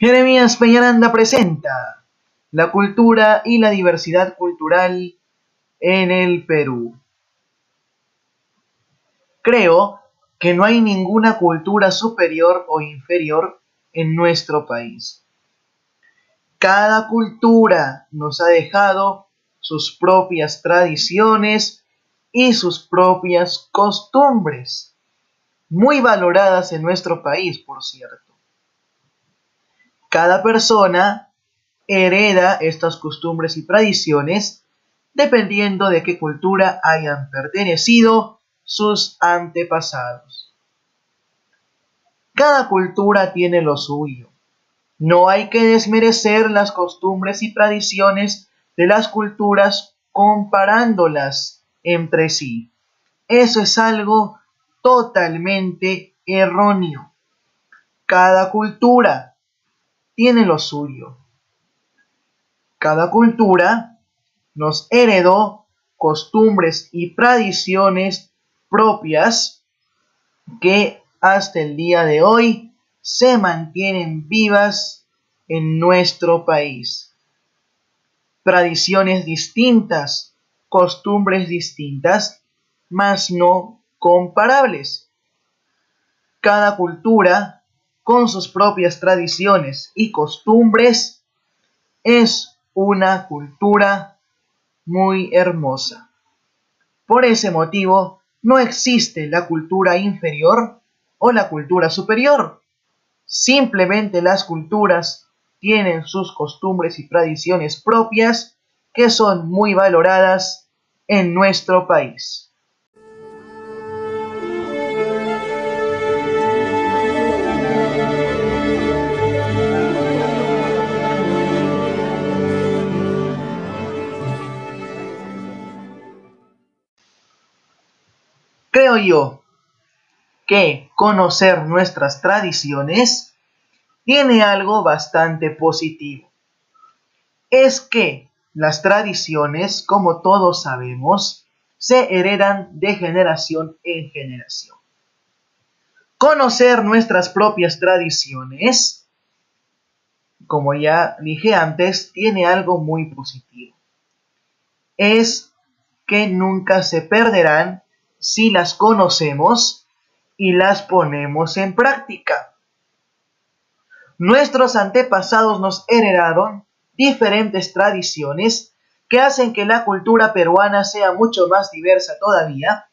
Jeremías Peñaranda presenta la cultura y la diversidad cultural en el Perú. Creo que no hay ninguna cultura superior o inferior en nuestro país. Cada cultura nos ha dejado sus propias tradiciones y sus propias costumbres, muy valoradas en nuestro país, por cierto. Cada persona hereda estas costumbres y tradiciones dependiendo de qué cultura hayan pertenecido sus antepasados. Cada cultura tiene lo suyo. No hay que desmerecer las costumbres y tradiciones de las culturas comparándolas entre sí. Eso es algo totalmente erróneo. Cada cultura tiene lo suyo. Cada cultura nos heredó costumbres y tradiciones propias que hasta el día de hoy se mantienen vivas en nuestro país. Tradiciones distintas, costumbres distintas, mas no comparables. Cada cultura con sus propias tradiciones y costumbres, es una cultura muy hermosa. Por ese motivo, no existe la cultura inferior o la cultura superior. Simplemente las culturas tienen sus costumbres y tradiciones propias que son muy valoradas en nuestro país. Que conocer nuestras tradiciones tiene algo bastante positivo. Es que las tradiciones, como todos sabemos, se heredan de generación en generación. Conocer nuestras propias tradiciones, como ya dije antes, tiene algo muy positivo. Es que nunca se perderán si las conocemos y las ponemos en práctica. Nuestros antepasados nos heredaron diferentes tradiciones que hacen que la cultura peruana sea mucho más diversa todavía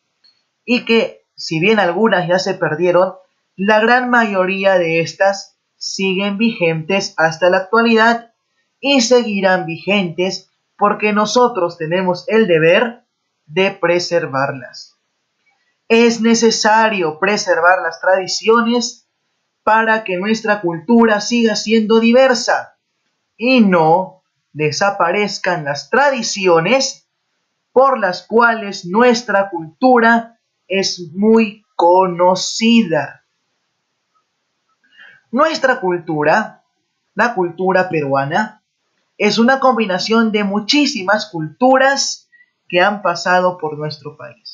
y que, si bien algunas ya se perdieron, la gran mayoría de estas siguen vigentes hasta la actualidad y seguirán vigentes porque nosotros tenemos el deber de preservarlas. Es necesario preservar las tradiciones para que nuestra cultura siga siendo diversa y no desaparezcan las tradiciones por las cuales nuestra cultura es muy conocida. Nuestra cultura, la cultura peruana, es una combinación de muchísimas culturas que han pasado por nuestro país.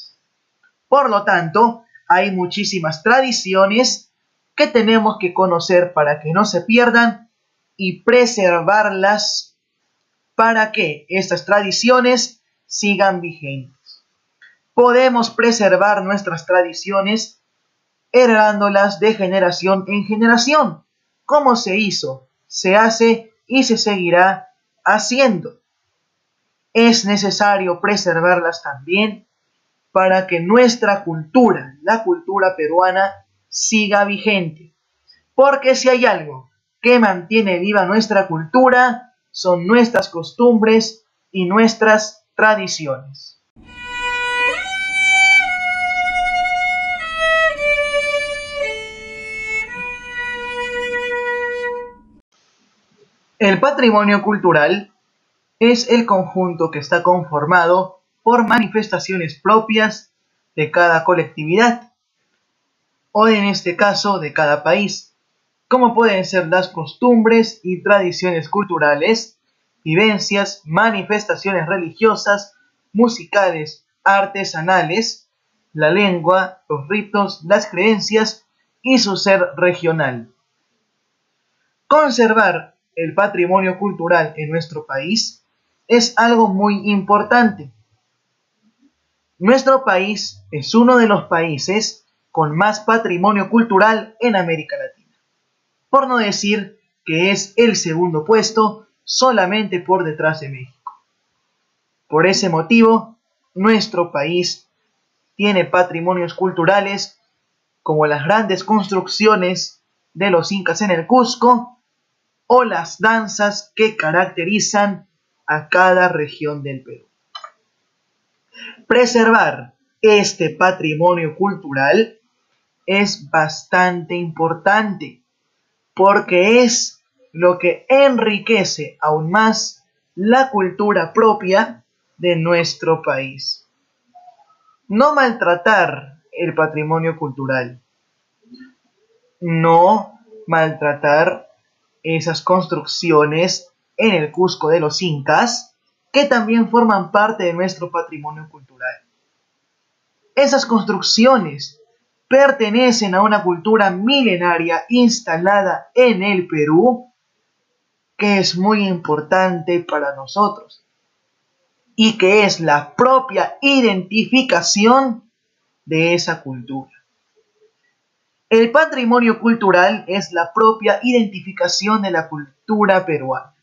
Por lo tanto, hay muchísimas tradiciones que tenemos que conocer para que no se pierdan y preservarlas para que estas tradiciones sigan vigentes. Podemos preservar nuestras tradiciones heredándolas de generación en generación, como se hizo, se hace y se seguirá haciendo. Es necesario preservarlas también para que nuestra cultura, la cultura peruana, siga vigente. Porque si hay algo que mantiene viva nuestra cultura, son nuestras costumbres y nuestras tradiciones. El patrimonio cultural es el conjunto que está conformado por manifestaciones propias de cada colectividad, o en este caso de cada país, como pueden ser las costumbres y tradiciones culturales, vivencias, manifestaciones religiosas, musicales, artesanales, la lengua, los ritos, las creencias y su ser regional. conservar el patrimonio cultural en nuestro país es algo muy importante. Nuestro país es uno de los países con más patrimonio cultural en América Latina, por no decir que es el segundo puesto solamente por detrás de México. Por ese motivo, nuestro país tiene patrimonios culturales como las grandes construcciones de los incas en el Cusco o las danzas que caracterizan a cada región del Perú. Preservar este patrimonio cultural es bastante importante porque es lo que enriquece aún más la cultura propia de nuestro país. No maltratar el patrimonio cultural. No maltratar esas construcciones en el Cusco de los Incas que también forman parte de nuestro patrimonio cultural. Esas construcciones pertenecen a una cultura milenaria instalada en el Perú que es muy importante para nosotros y que es la propia identificación de esa cultura. El patrimonio cultural es la propia identificación de la cultura peruana.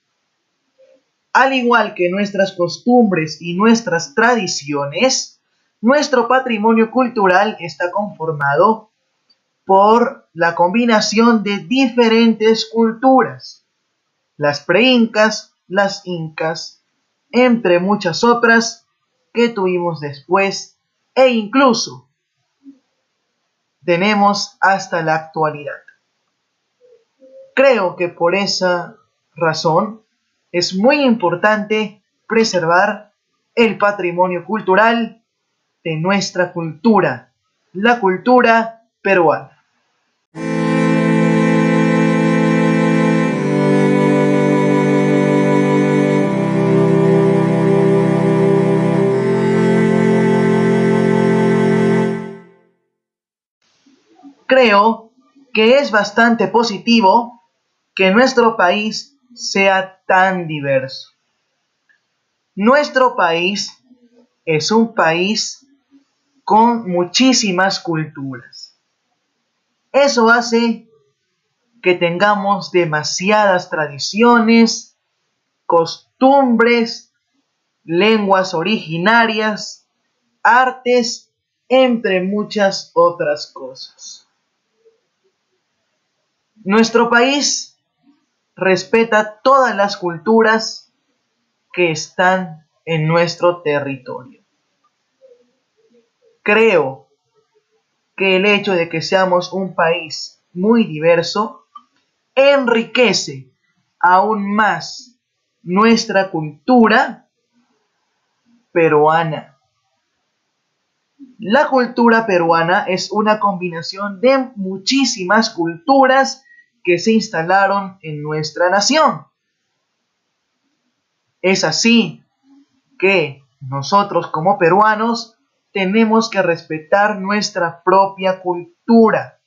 Al igual que nuestras costumbres y nuestras tradiciones, nuestro patrimonio cultural está conformado por la combinación de diferentes culturas, las preincas, las incas, entre muchas otras que tuvimos después e incluso tenemos hasta la actualidad. Creo que por esa razón es muy importante preservar el patrimonio cultural de nuestra cultura, la cultura peruana. Creo que es bastante positivo que nuestro país sea tan diverso. Nuestro país es un país con muchísimas culturas. Eso hace que tengamos demasiadas tradiciones, costumbres, lenguas originarias, artes, entre muchas otras cosas. Nuestro país respeta todas las culturas que están en nuestro territorio. Creo que el hecho de que seamos un país muy diverso enriquece aún más nuestra cultura peruana. La cultura peruana es una combinación de muchísimas culturas que se instalaron en nuestra nación. Es así que nosotros como peruanos tenemos que respetar nuestra propia cultura,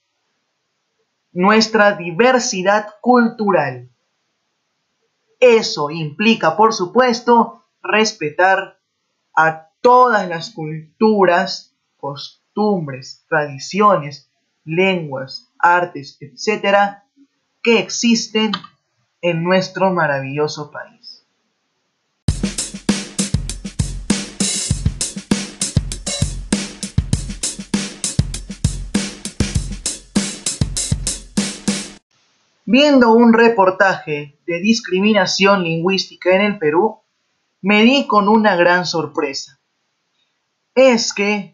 nuestra diversidad cultural. Eso implica, por supuesto, respetar a todas las culturas, costumbres, tradiciones, lenguas, artes, etcétera, que existen en nuestro maravilloso país. Viendo un reportaje de discriminación lingüística en el Perú, me di con una gran sorpresa. Es que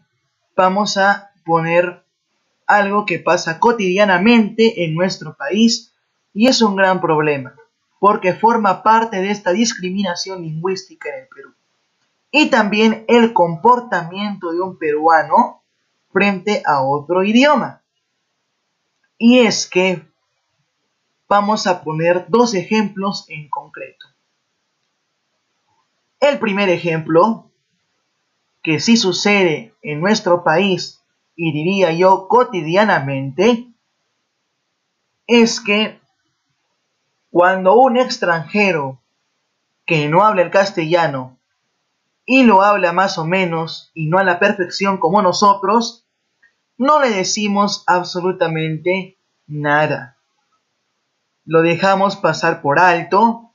vamos a poner algo que pasa cotidianamente en nuestro país y es un gran problema, porque forma parte de esta discriminación lingüística en el Perú. Y también el comportamiento de un peruano frente a otro idioma. Y es que vamos a poner dos ejemplos en concreto. El primer ejemplo, que sí sucede en nuestro país y diría yo cotidianamente, es que Cuando un extranjero que no habla el castellano y lo habla más o menos y no a la perfección como nosotros, no le decimos absolutamente nada. Lo dejamos pasar por alto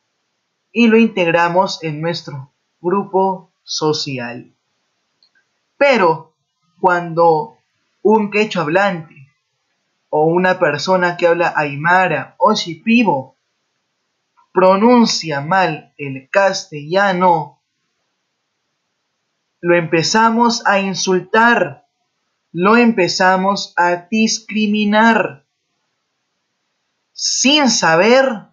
y lo integramos en nuestro grupo social. Pero cuando un quecho hablante o una persona que habla aymara o shipibo pronuncia mal el castellano, lo empezamos a insultar, lo empezamos a discriminar, sin saber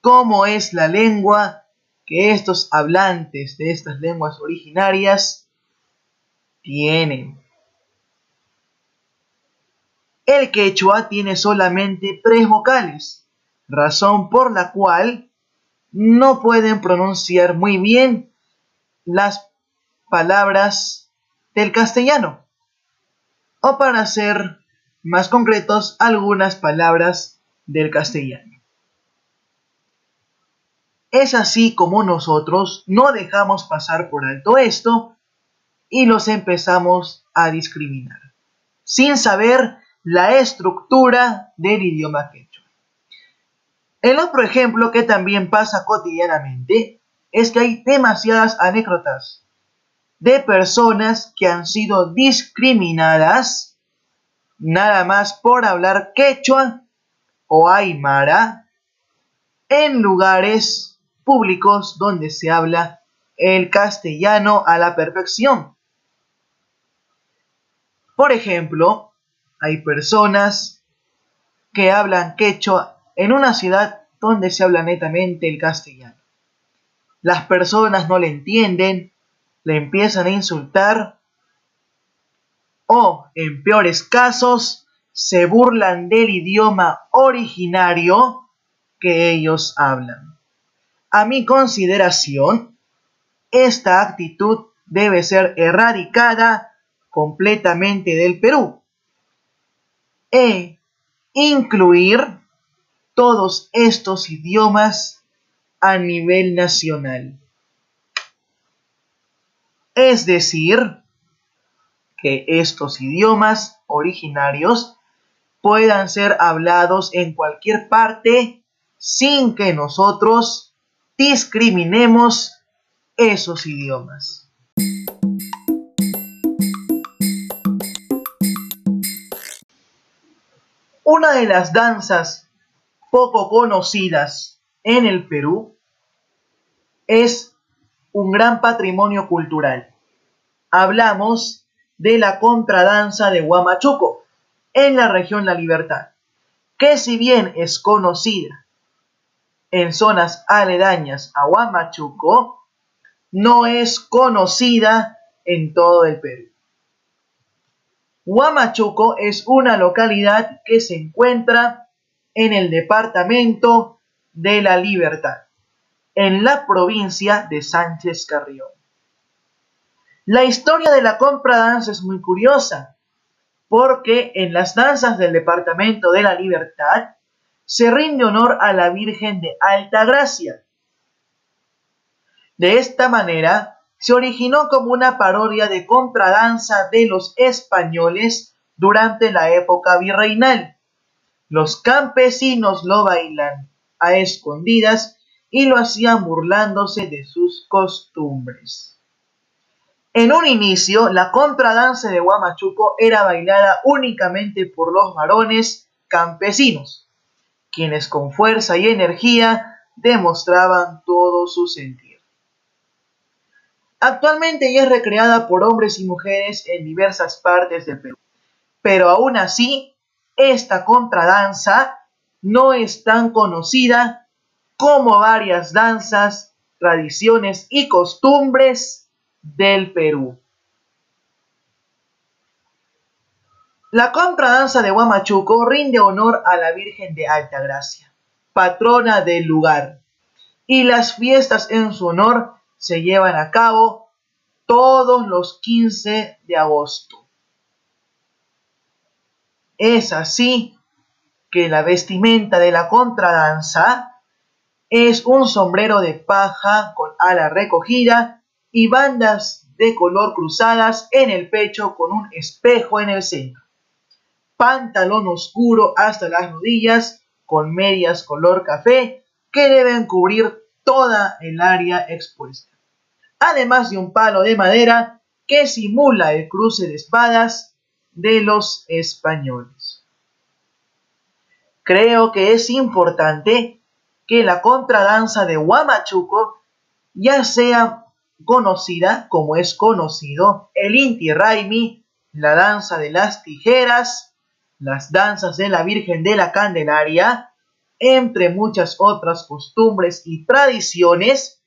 cómo es la lengua que estos hablantes de estas lenguas originarias tienen. El quechua tiene solamente tres vocales, razón por la cual no pueden pronunciar muy bien las palabras del castellano. O para ser más concretos, algunas palabras del castellano. Es así como nosotros no dejamos pasar por alto esto y los empezamos a discriminar, sin saber la estructura del idioma quechua. El otro ejemplo que también pasa cotidianamente es que hay demasiadas anécdotas de personas que han sido discriminadas nada más por hablar quechua o aymara en lugares públicos donde se habla el castellano a la perfección. Por ejemplo, hay personas que hablan quechua en una ciudad donde se habla netamente el castellano. Las personas no le entienden, le empiezan a insultar o, en peores casos, se burlan del idioma originario que ellos hablan. A mi consideración, esta actitud debe ser erradicada completamente del Perú e incluir todos estos idiomas a nivel nacional. Es decir, que estos idiomas originarios puedan ser hablados en cualquier parte sin que nosotros discriminemos esos idiomas. Una de las danzas poco conocidas en el Perú es un gran patrimonio cultural. Hablamos de la contradanza de Huamachuco en la región La Libertad, que si bien es conocida en zonas aledañas a Huamachuco, no es conocida en todo el Perú. Huamachuco es una localidad que se encuentra en el departamento de La Libertad, en la provincia de Sánchez Carrión. La historia de la compra danza es muy curiosa, porque en las danzas del departamento de La Libertad se rinde honor a la Virgen de Alta Gracia, de esta manera, se originó como una parodia de contradanza de los españoles durante la época virreinal. Los campesinos lo bailan a escondidas y lo hacían burlándose de sus costumbres. En un inicio, la contradanza de Huamachuco era bailada únicamente por los varones campesinos, quienes con fuerza y energía demostraban todo su sentido. Actualmente ya es recreada por hombres y mujeres en diversas partes del Perú. Pero aún así, esta contradanza no es tan conocida como varias danzas, tradiciones y costumbres del Perú. La contradanza de Huamachuco rinde honor a la Virgen de Altagracia, patrona del lugar, y las fiestas en su honor se llevan a cabo todos los 15 de agosto. Es así que la vestimenta de la contradanza es un sombrero de paja con ala recogida y bandas de color cruzadas en el pecho con un espejo en el centro. Pantalón oscuro hasta las rodillas con medias color café que deben cubrir toda el área expuesta. Además de un palo de madera que simula el cruce de espadas de los españoles. Creo que es importante que la contradanza de Huamachuco ya sea conocida como es conocido el Inti Raimi, la danza de las tijeras, las danzas de la Virgen de la Candelaria, entre muchas otras costumbres y tradiciones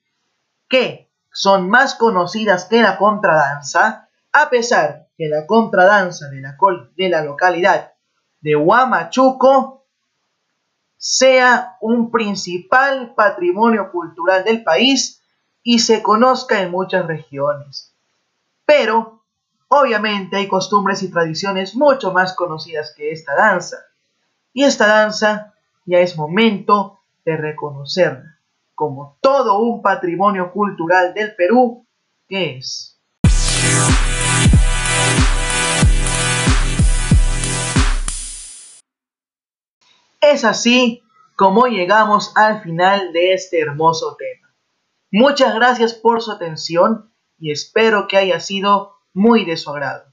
que son más conocidas que la contradanza, a pesar que la contradanza de la, de la localidad de Huamachuco sea un principal patrimonio cultural del país y se conozca en muchas regiones. Pero, obviamente hay costumbres y tradiciones mucho más conocidas que esta danza. Y esta danza ya es momento de reconocerla como todo un patrimonio cultural del Perú que es. Es así como llegamos al final de este hermoso tema. Muchas gracias por su atención y espero que haya sido muy de su agrado.